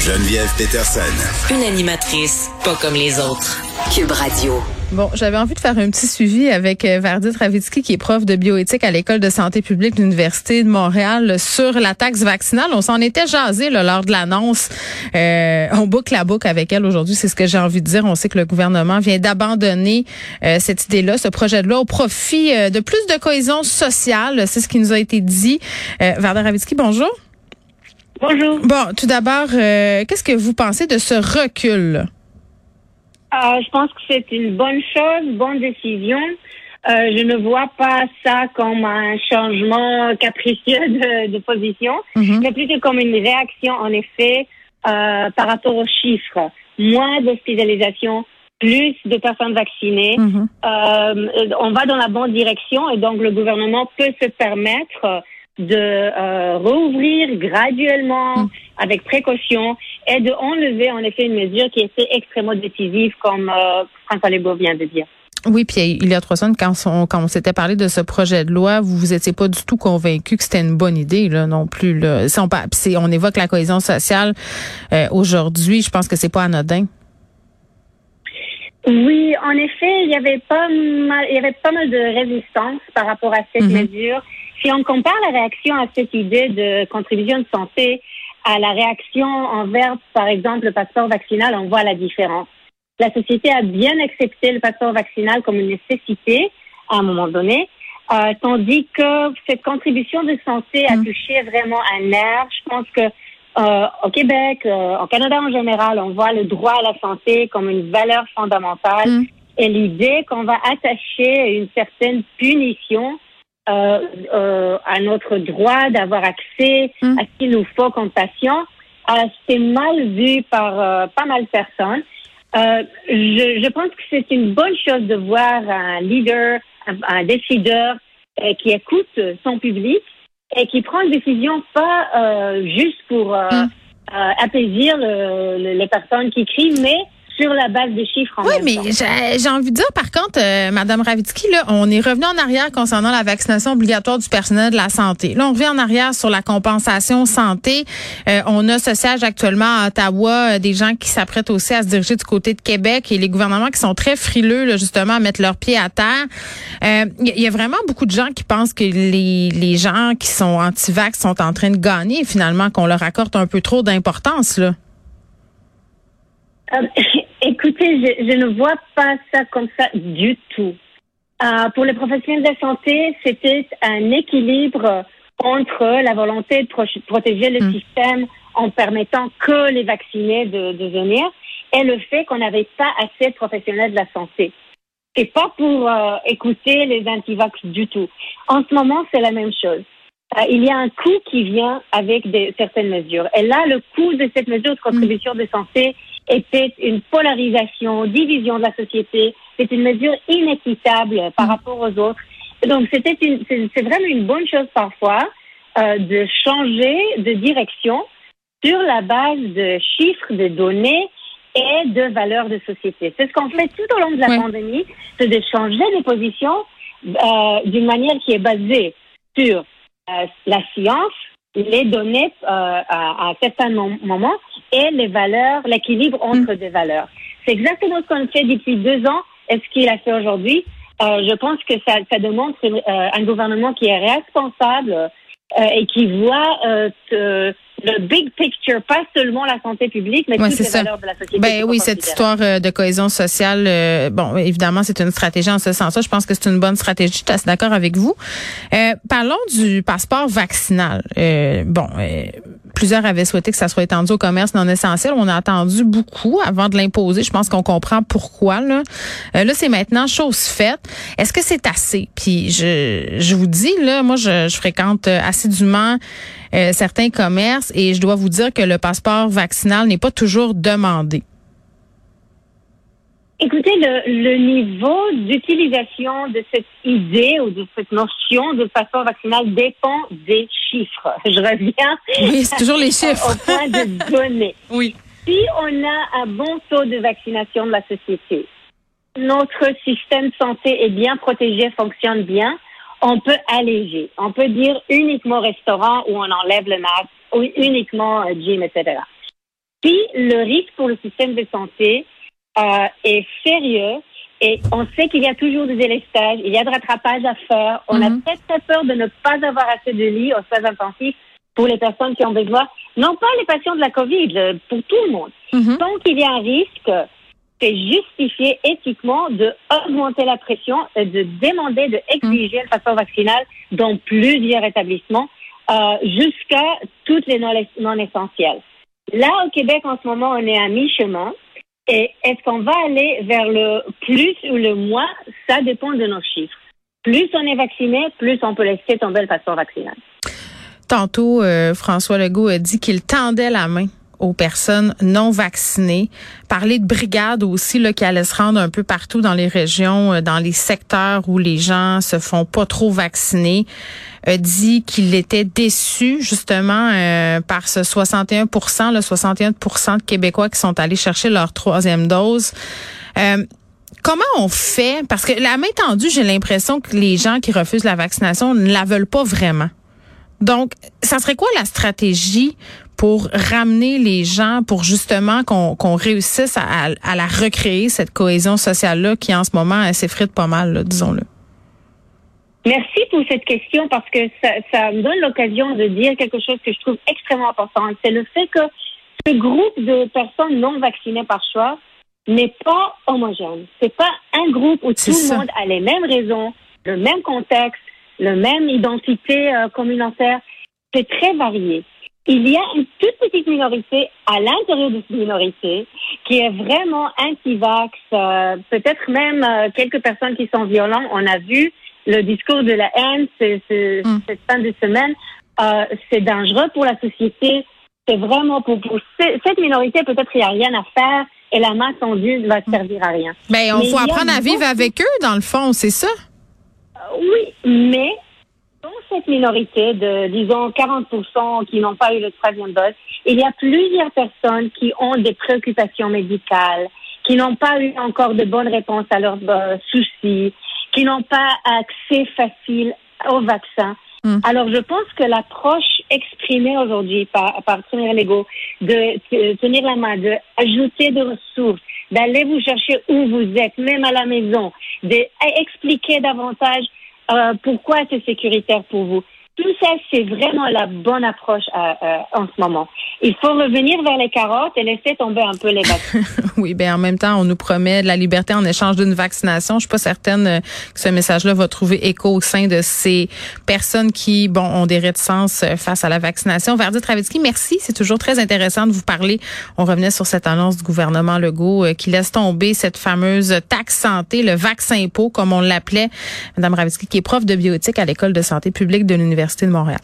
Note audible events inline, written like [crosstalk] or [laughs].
Geneviève Peterson. Une animatrice pas comme les autres. Cube Radio. Bon, j'avais envie de faire un petit suivi avec euh, Vardit Ravitsky, qui est prof de bioéthique à l'École de santé publique de l'Université de Montréal, sur la taxe vaccinale. On s'en était jasé là, lors de l'annonce. Euh, on boucle la boucle avec elle aujourd'hui, c'est ce que j'ai envie de dire. On sait que le gouvernement vient d'abandonner euh, cette idée-là, ce projet de loi, au profit euh, de plus de cohésion sociale. C'est ce qui nous a été dit. Euh, Vardit Ravitsky, bonjour. Bonjour. Bon, tout d'abord, euh, qu'est-ce que vous pensez de ce recul? Euh, je pense que c'est une bonne chose, bonne décision. Euh, je ne vois pas ça comme un changement capricieux de, de position, Mhm. mais plutôt comme une réaction, en effet, euh, par rapport aux chiffres. Moins d'hospitalisation, plus de personnes vaccinées. Mhm. On va dans la bonne direction et donc le gouvernement peut se permettre de euh, rouvrir graduellement, avec précaution, et de enlever en effet une mesure qui était extrêmement décisive, comme euh, François Legault vient de dire. Oui, puis il y a trois semaines, quand on, quand on s'était parlé de ce projet de loi, vous vous étiez pas du tout convaincu que c'était une bonne idée, là, non plus. Là. Si on, évoque la cohésion sociale euh, aujourd'hui, je pense que c'est pas anodin. Oui, en effet, il y avait pas mal, il y avait pas mal de résistance par rapport à cette Mhm. mesure. Si on compare la réaction à cette idée de contribution de santé à la réaction envers, par exemple, le passeport vaccinal, on voit la différence. La société a bien accepté le passeport vaccinal comme une nécessité à un moment donné, euh, tandis que cette contribution de santé a Mhm. touché vraiment un nerf. Je pense que euh, au Québec, euh, au Canada en général, on voit le droit à la santé comme une valeur fondamentale Mm. et l'idée qu'on va attacher une certaine punition euh, euh, à notre droit d'avoir accès Mm. à ce qu'il nous faut comme patient, euh, c'est mal vu par euh, pas mal de personnes. Euh, je, je pense que c'est une bonne chose de voir un leader, un, un décideur euh, qui écoute son public et qui prend une décision pas euh, juste pour euh, Mm. euh, apaiser le- le- les personnes qui crient, mais sur la base des chiffres en Oui, même mais j'ai envie de dire, par contre, euh, Madame Ravitsky, là, on est revenu en arrière concernant la vaccination obligatoire du personnel de la santé. Là, on revient en arrière sur la compensation santé. Euh, on a ce siège actuellement à Ottawa, euh, des gens qui s'apprêtent aussi à se diriger du côté de Québec et les gouvernements qui sont très frileux, là, justement, à mettre leurs pieds à terre. Euh, Il y, a- il y a vraiment beaucoup de gens qui pensent que les, les gens qui sont anti-vax sont en train de gagner, finalement, qu'on leur accorde un peu trop d'importance, là. Euh, [laughs] écoutez, je, je ne vois pas ça comme ça du tout. Euh, pour les professionnels de la santé, c'était un équilibre entre la volonté de pro- protéger le Mm. système en permettant que les vaccinés de, de venir et le fait qu'on n'avait pas assez de professionnels de la santé. C'est pas pour euh, écouter les antivax du tout. En ce moment, c'est la même chose. Euh, il y a un coût qui vient avec des, certaines mesures. Et là, le coût de cette mesure de contribution de santé était une polarisation, division de la société. C'est une mesure inéquitable par rapport aux autres. Donc, c'était une, c'est vraiment une bonne chose parfois euh, de changer de direction sur la base de chiffres, de données et de valeurs de société. C'est ce qu'on fait tout au long de la pandémie, c'est de changer de position euh, d'une manière qui est basée sur euh, la science, les données euh, à, à certains mom- moments et les valeurs, l'équilibre entre des valeurs. C'est exactement ce qu'on fait depuis deux ans et ce qu'il a fait aujourd'hui. Euh, je pense que ça, ça démontre euh, un gouvernement qui est responsable euh, et qui voit euh, te- le big picture, pas seulement la santé publique, mais Ouais, toutes les ça. valeurs de la société. Ben oui, cette histoire euh, de cohésion sociale, euh, bon, évidemment, c'est une stratégie en ce sens-là. Je pense que c'est une bonne stratégie. Je suis assez d'accord avec vous. Euh, parlons du passeport vaccinal. Euh, bon, plusieurs avaient souhaité que ça soit étendu au commerce non essentiel. On a attendu beaucoup avant de l'imposer. Je pense qu'on comprend pourquoi. Là, Euh, c'est maintenant chose faite. Est-ce que c'est assez? Puis je, vous dis, là, moi, je, je fréquente euh, assidûment euh, certains commerces et je dois vous dire que le passeport vaccinal n'est pas toujours demandé. Écoutez, le, le niveau d'utilisation de cette idée ou de cette notion de passeport vaccinal dépend des chiffres. [laughs] Je reviens Oui, c'est toujours les au chiffres. point de données. [laughs] Oui. Si on a un bon taux de vaccination de la société, notre système santé est bien protégé, fonctionne bien, on peut alléger. On peut dire uniquement restaurant où on enlève le masque, ou uniquement euh, gym, etc. Si le risque pour le système de santé euh, est sérieux et on sait qu'il y a toujours des délestages, il y a de rattrapage à faire, on a Mhm. très très peur de ne pas avoir assez de lits aux soins intensifs pour les personnes qui ont besoin, non pas les patients de la COVID, euh, pour tout le monde. Mhm. Tant qu'il y a un risque, c'est justifié éthiquement de augmenter la pression et de demander, de exiger le passeport vaccinal dans plusieurs établissements euh, jusqu'à toutes les non, non essentielles. Là, au Québec, en ce moment, on est à mi-chemin. Et est-ce qu'on va aller vers le plus ou le moins? Ça dépend de nos chiffres. Plus on est vacciné, plus on peut laisser tomber le passeport vaccinal. Tantôt, euh, François Legault a dit qu'il tendait la main aux personnes non vaccinées. Parler de brigades aussi là, qui allaient se rendre un peu partout dans les régions, euh, dans les secteurs où les gens se font pas trop vacciner. A dit qu'il était déçu justement euh, par ce 61 le 61% de Québécois qui sont allés chercher leur troisième dose. Euh, Comment on fait? Parce que la main tendue, j'ai l'impression que les gens qui refusent la vaccination ne la veulent pas vraiment. Donc, ça serait quoi la stratégie pour ramener les gens, pour justement qu'on réussisse à, à, à la recréer, cette cohésion sociale-là qui, en ce moment, s'effrite pas mal, disons-le? Merci pour cette question parce que ça, ça me donne l'occasion de dire quelque chose que je trouve extrêmement important. C'est le fait que ce groupe de personnes non vaccinées par choix n'est pas homogène. C'est pas un groupe où tout ça. le monde a les mêmes raisons, le même contexte, le même identité euh, communautaire. C'est très varié. Il y a une toute petite minorité à l'intérieur de cette minorité qui est vraiment anti-vax, euh, peut-être même euh, quelques personnes qui sont violentes. On a vu le discours de la haine ce- ce- Mm. cette fin de semaine. Euh, c'est dangereux pour la société. C'est vraiment pour, pour ce- cette minorité, peut-être il n'y a rien à faire et la main tendue ne va servir à rien. Ben, on Mais faut apprendre à vivre avec eux, dans le fond, c'est ça? Euh, Oui, mais dans cette minorité de, disons, 40% qui n'ont pas eu le troisième dose, il y a plusieurs personnes qui ont des préoccupations médicales, qui n'ont pas eu encore de bonnes réponses à leurs euh, soucis, qui n'ont pas accès facile au vaccin. Mm. Alors, je pense que l'approche exprimée aujourd'hui par, par Premier Lego de, de tenir la main, de ajouter des ressources, d'aller vous chercher où vous êtes, même à la maison, d'expliquer davantage euh, pourquoi c'est sécuritaire pour vous? Tout ça, c'est vraiment la bonne approche euh, euh, en ce moment. Il faut revenir vers les carottes et laisser tomber un peu les vaccins. [laughs] Oui, ben en même temps, on nous promet de la liberté en échange d'une vaccination. Je suis pas certaine euh, que ce message-là va trouver écho au sein de ces personnes qui, bon, ont des réticences euh, face à la vaccination. Verdi Travitsky, merci. C'est toujours très intéressant de vous parler. On revenait sur cette annonce du gouvernement Legault euh, qui laisse tomber cette fameuse taxe santé, le vaccin pot, comme on l'appelait. Madame Ravitsky, qui est prof de bioéthique à l'École de santé publique de l'Université de Montréal.